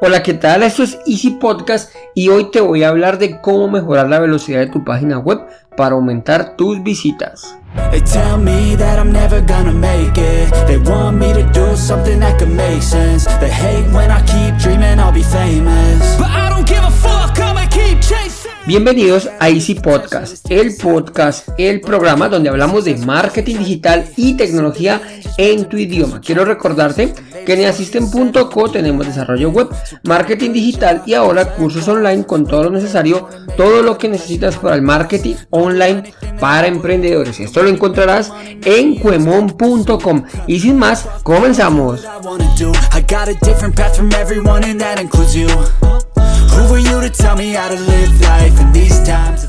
Hola, ¿qué tal? Esto es Easy Podcast y hoy te voy a hablar de cómo mejorar la velocidad de tu página web para aumentar tus visitas. Bienvenidos a Easy Podcast, el podcast, el programa donde hablamos de marketing digital y tecnología en tu idioma. Quiero recordarte que en Asisten.co tenemos desarrollo web, marketing digital y ahora cursos online con todo lo necesario, todo lo que necesitas para el marketing online para emprendedores. Esto lo encontrarás en cuemon.com. Y sin más, comenzamos.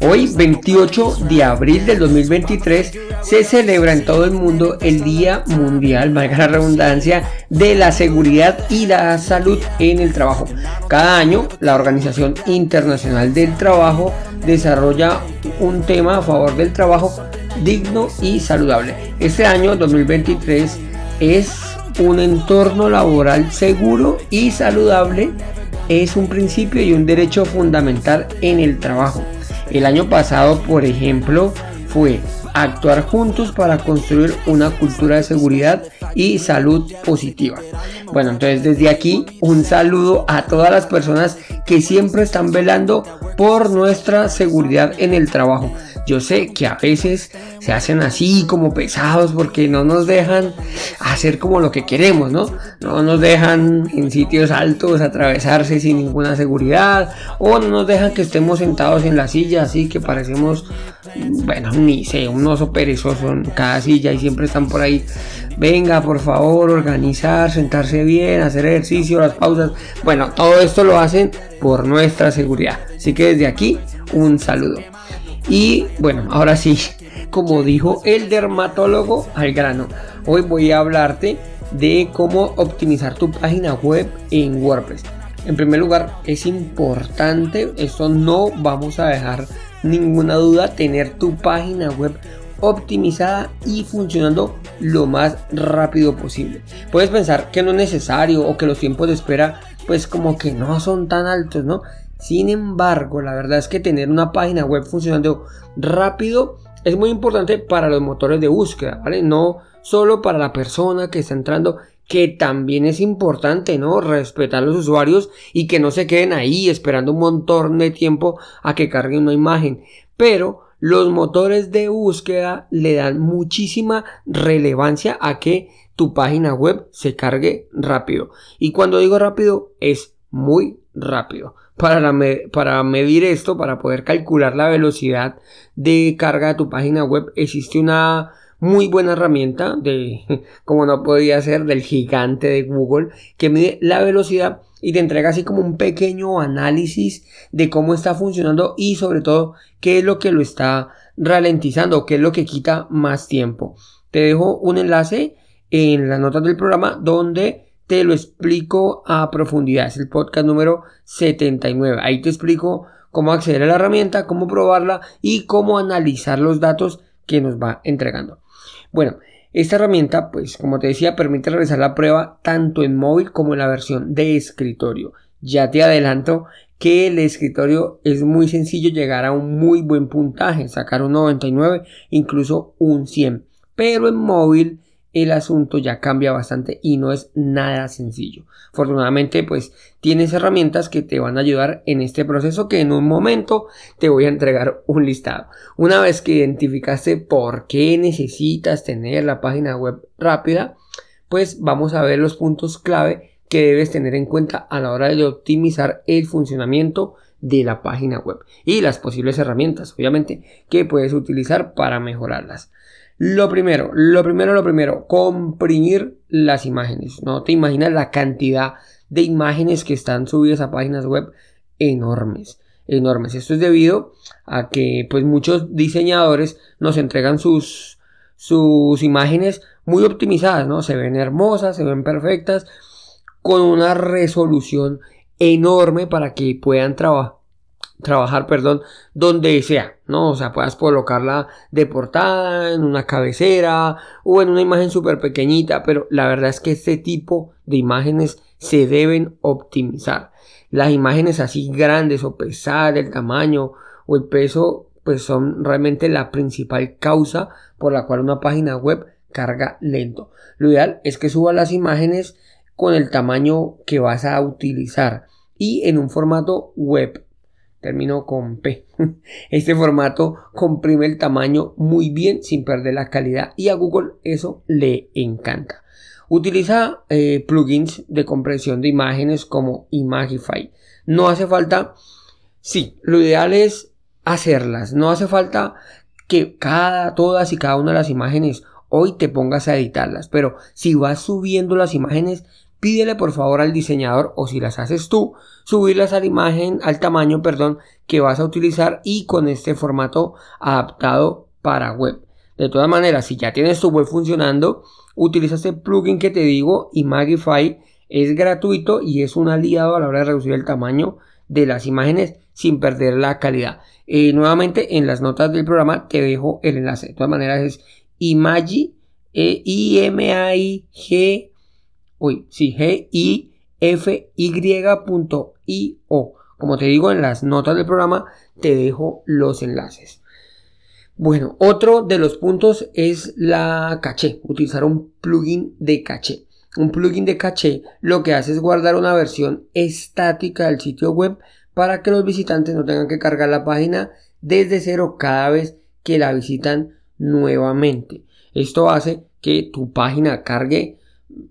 Hoy, 28 de abril del 2023, se celebra en todo el mundo el Día Mundial, valga la redundancia, de la seguridad y la salud en el trabajo. Cada año, la Organización Internacional del Trabajo desarrolla un tema a favor del trabajo digno y saludable. Este año 2023 es un entorno laboral seguro y saludable es un principio y un derecho fundamental en el trabajo. El año pasado, por ejemplo, fue actuar juntos para construir una cultura de seguridad y salud positiva. Bueno, entonces desde aquí un saludo a todas las personas que siempre están velando por nuestra seguridad en el trabajo. Yo sé que a veces se hacen así como pesados porque no nos dejan hacer como lo que queremos, ¿no? No nos dejan en sitios altos atravesarse sin ninguna seguridad o no nos dejan que estemos sentados en la silla así que parecemos, bueno, ni sé, un oso perezoso en cada silla y siempre están por ahí. Venga, por favor, organizar, sentarse bien, hacer ejercicio, las pausas. Bueno, todo esto lo hacen por nuestra seguridad. Así que desde aquí, un saludo. Y bueno, ahora sí, como dijo el dermatólogo al grano, hoy voy a hablarte de cómo optimizar tu página web en WordPress. En primer lugar, es importante, esto no vamos a dejar ninguna duda, tener tu página web optimizada y funcionando lo más rápido posible. Puedes pensar que no es necesario o que los tiempos de espera pues como que no son tan altos, ¿no? Sin embargo, la verdad es que tener una página web funcionando rápido es muy importante para los motores de búsqueda, ¿vale? No solo para la persona que está entrando, que también es importante, ¿no? Respetar a los usuarios y que no se queden ahí esperando un montón de tiempo a que carguen una imagen. Pero los motores de búsqueda le dan muchísima relevancia a que tu página web se cargue rápido. Y cuando digo rápido es muy rápido para, para medir esto, para poder calcular la velocidad de carga de tu página web, existe una muy buena herramienta de, como no podía ser, del gigante de Google, que mide la velocidad y te entrega así como un pequeño análisis de cómo está funcionando y sobre todo qué es lo que lo está ralentizando, qué es lo que quita más tiempo. Te dejo un enlace en las notas del programa donde te lo explico a profundidad. Es el podcast número 79. Ahí te explico cómo acceder a la herramienta, cómo probarla y cómo analizar los datos que nos va entregando. Bueno, esta herramienta, pues como te decía, permite realizar la prueba tanto en móvil como en la versión de escritorio. Ya te adelanto que el escritorio es muy sencillo llegar a un muy buen puntaje, sacar un 99, incluso un 100. Pero en móvil el asunto ya cambia bastante y no es nada sencillo. Afortunadamente, pues tienes herramientas que te van a ayudar en este proceso que en un momento te voy a entregar un listado. Una vez que identificaste por qué necesitas tener la página web rápida, pues vamos a ver los puntos clave que debes tener en cuenta a la hora de optimizar el funcionamiento de la página web y las posibles herramientas, obviamente, que puedes utilizar para mejorarlas. Lo primero, lo primero, lo primero, comprimir las imágenes. No te imaginas la cantidad de imágenes que están subidas a páginas web enormes, enormes. Esto es debido a que pues muchos diseñadores nos entregan sus sus imágenes muy optimizadas, ¿no? Se ven hermosas, se ven perfectas, con una resolución enorme para que puedan trabajar trabajar, perdón, donde sea, ¿no? O sea, puedas colocarla de portada, en una cabecera o en una imagen súper pequeñita, pero la verdad es que este tipo de imágenes se deben optimizar. Las imágenes así grandes o pesadas, el tamaño o el peso, pues son realmente la principal causa por la cual una página web carga lento. Lo ideal es que suba las imágenes con el tamaño que vas a utilizar y en un formato web termino con P. Este formato comprime el tamaño muy bien sin perder la calidad y a Google eso le encanta. Utiliza eh, plugins de compresión de imágenes como Imagify. No hace falta, sí, lo ideal es hacerlas. No hace falta que cada, todas y cada una de las imágenes hoy te pongas a editarlas. Pero si vas subiendo las imágenes, pídele por favor al diseñador o si las haces tú, subirlas a la imagen, al tamaño, perdón, que vas a utilizar y con este formato adaptado para web. De todas maneras, si ya tienes tu web funcionando, utiliza este plugin que te digo, Imagify, es gratuito y es un aliado a la hora de reducir el tamaño de las imágenes sin perder la calidad. Eh, nuevamente en las notas del programa te dejo el enlace. De todas maneras es Imagi, e I M A I G uy, sí, G I F Y O. Como te digo en las notas del programa, te dejo los enlaces. Bueno, otro de los puntos es la caché, utilizar un plugin de caché. Un plugin de caché lo que hace es guardar una versión estática del sitio web para que los visitantes no tengan que cargar la página desde cero cada vez que la visitan nuevamente. Esto hace que tu página cargue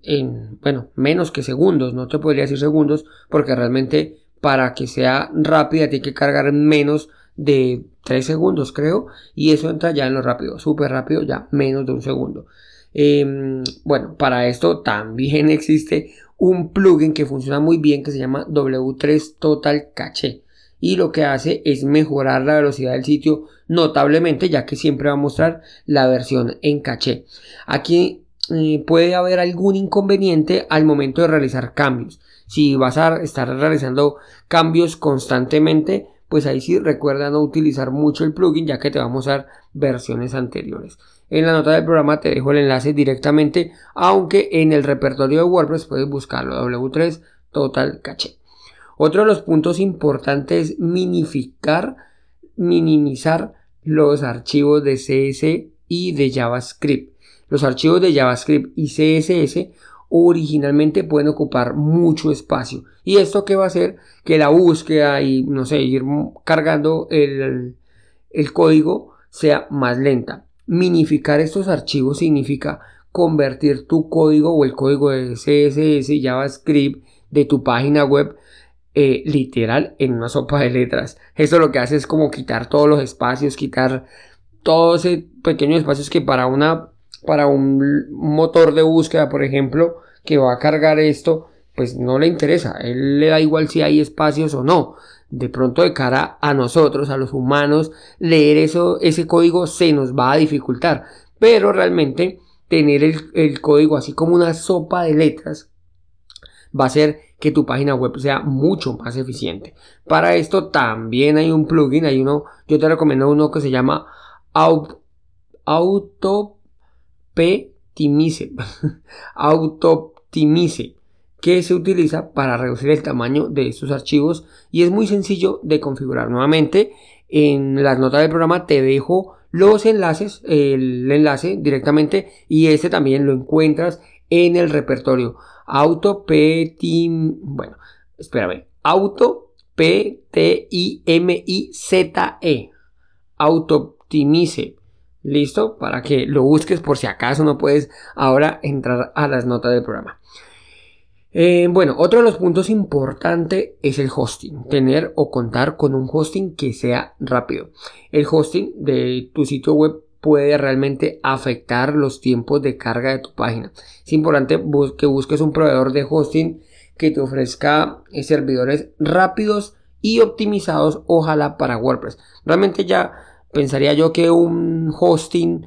en, bueno, menos que segundos, no te podría decir segundos, porque realmente para que sea rápida tiene que cargar menos de 3 segundos, creo, y eso entra ya en lo rápido, súper rápido, ya menos de un segundo. Em, bueno, para esto también existe un plugin que funciona muy bien que se llama W3 Total Cache y lo que hace es mejorar la velocidad del sitio notablemente ya que siempre va a mostrar la versión en caché. Aquí eh, puede haber algún inconveniente al momento de realizar cambios. Si vas a estar realizando cambios constantemente, pues ahí sí recuerda no utilizar mucho el plugin ya que te va a mostrar versiones anteriores. En la nota del programa te dejo el enlace directamente, aunque en el repertorio de WordPress puedes buscarlo W3 Total Cache. Otro de los puntos importantes es minificar, minimizar los archivos de CS y de JavaScript. Los archivos de JavaScript y CSS originalmente pueden ocupar mucho espacio. ¿Y esto qué va a hacer? Que la búsqueda y, no sé, ir cargando el, el código sea más lenta. Minificar estos archivos significa convertir tu código o el código de CSS, JavaScript de tu página web eh, literal en una sopa de letras. Esto lo que hace es como quitar todos los espacios, quitar todos esos pequeños espacios que para una para un motor de búsqueda, por ejemplo, que va a cargar esto, pues no le interesa. él le da igual si hay espacios o no. De pronto de cara a nosotros, a los humanos, leer eso, ese código se nos va a dificultar. Pero realmente tener el, código así como una sopa de letras va a hacer que tu página web sea mucho más eficiente. Para esto también hay un plugin, hay uno, yo te recomiendo uno que se llama Auto Optimize, Auto-Optimize, que se utiliza para reducir el tamaño de estos archivos y es muy sencillo de configurar. Nuevamente, en las notas del programa te dejo los enlaces, el enlace directamente y este también lo encuentras en el repertorio. Auto P bueno, espérame, Auto P T I M I Z E. Auto Optimize Listo, para que lo busques por si acaso no puedes ahora entrar a las notas del programa. Eh, bueno, otro de los puntos importantes es el hosting. Tener o contar con un hosting que sea rápido. El hosting de tu sitio web puede realmente afectar los tiempos de carga de tu página. Es importante que busques un proveedor de hosting que te ofrezca eh, servidores rápidos y optimizados, ojalá para WordPress. Realmente ya pensaría yo que un hosting,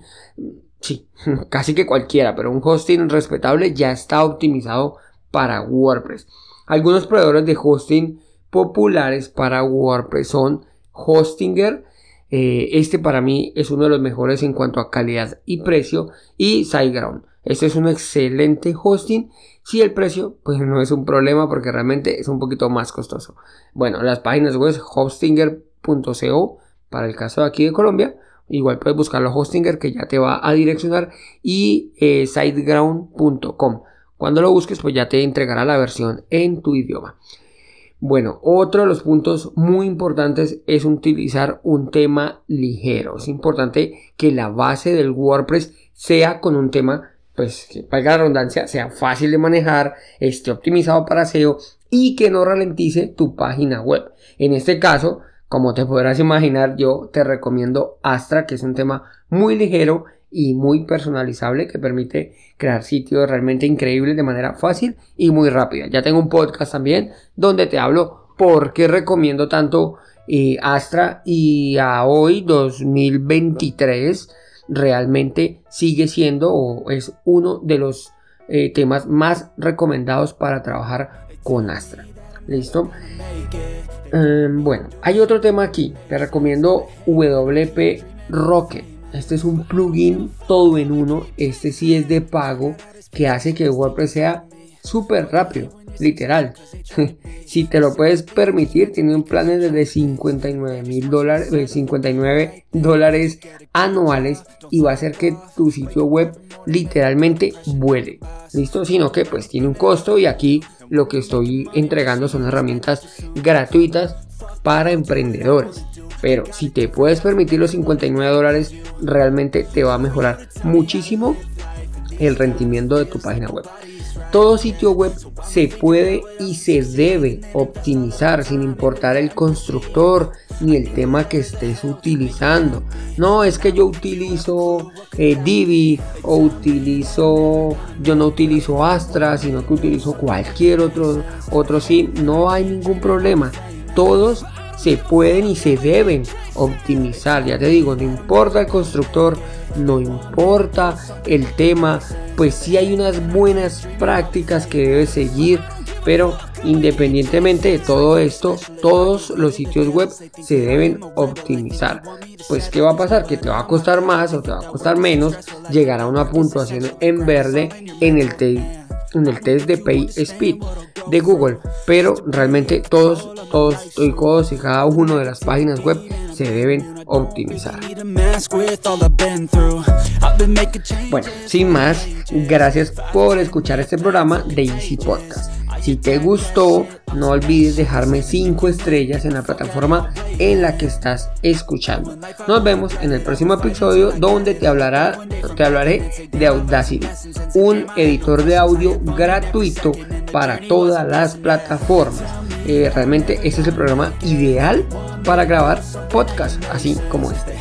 sí, casi que cualquiera, pero un hosting respetable ya está optimizado para WordPress. Algunos proveedores de hosting populares para WordPress son Hostinger. Eh, este para mí es uno de los mejores en cuanto a calidad y precio. Y SiteGround. Este es un excelente hosting. Si el precio, pues no es un problema porque realmente es un poquito más costoso. Bueno, las páginas web hostinger.co para el caso de aquí de Colombia. Igual puedes buscarlo Hostinger que ya te va a direccionar y eh, siteground.com. Cuando lo busques, pues ya te entregará la versión en tu idioma. Bueno, otro de los puntos muy importantes es utilizar un tema ligero. Es importante que la base del WordPress sea con un tema, pues que valga la redundancia, sea fácil de manejar, esté optimizado para SEO y que no ralentice tu página web. En este caso, como te podrás imaginar, yo te recomiendo Astra, que es un tema muy ligero y muy personalizable que permite crear sitios realmente increíbles de manera fácil y muy rápida. Ya tengo un podcast también donde te hablo por qué recomiendo tanto eh, Astra y a hoy 2023 realmente sigue siendo o es uno de los eh, temas más recomendados para trabajar con Astra. ¿Listo? Em, bueno, hay otro tema aquí. Te recomiendo WP Rocket. Este es un plugin todo en uno. Este sí es de pago que hace que WordPress sea súper rápido. Literal. si te lo puedes permitir, tiene un plan de 59 mil dólares, 59 dólares anuales y va a hacer que tu sitio web literalmente vuele. ¿Listo? Sino que pues tiene un costo y aquí lo que estoy entregando son herramientas gratuitas para emprendedores. Pero si te puedes permitir los 59 dólares, realmente te va a mejorar muchísimo el rendimiento de tu página web. Todo sitio web se puede y se debe optimizar sin importar el constructor ni el tema que estés utilizando. No es que yo utilizo eh, Divi o utilizo, yo no utilizo Astra, sino que utilizo cualquier otro, otro sim. No hay ningún problema. Todos se pueden y se deben optimizar. Ya te digo, no importa el constructor, no importa el tema, pues si hay unas buenas prácticas que debes seguir, pero independientemente de todo esto, todos los sitios web se deben optimizar. Pues ¿qué va a pasar? Que te va a costar más o te va a costar menos llegar a una puntuación en verde en el en el test de Pay Speed de Google, pero realmente todos, todos, todos y cada uno de las páginas web se deben optimizar. Bueno, sin más, gracias por escuchar este programa de Easy Podcast. Si te gustó, no olvides dejarme 5 estrellas en la plataforma en la que estás escuchando. Nos vemos en el próximo episodio donde te, hablará, te hablaré de Audacity, un editor de audio gratuito para todas las plataformas. Eh, realmente este es el programa ideal para grabar podcast así como este.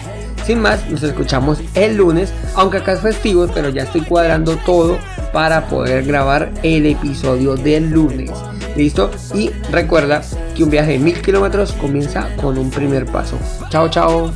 Sin más, nos escuchamos el lunes, aunque acá es festivo, pero ya estoy cuadrando todo para poder grabar el episodio del lunes. ¿Listo? Y recuerda que un viaje de mil kilómetros comienza con un primer paso. Chao, chao.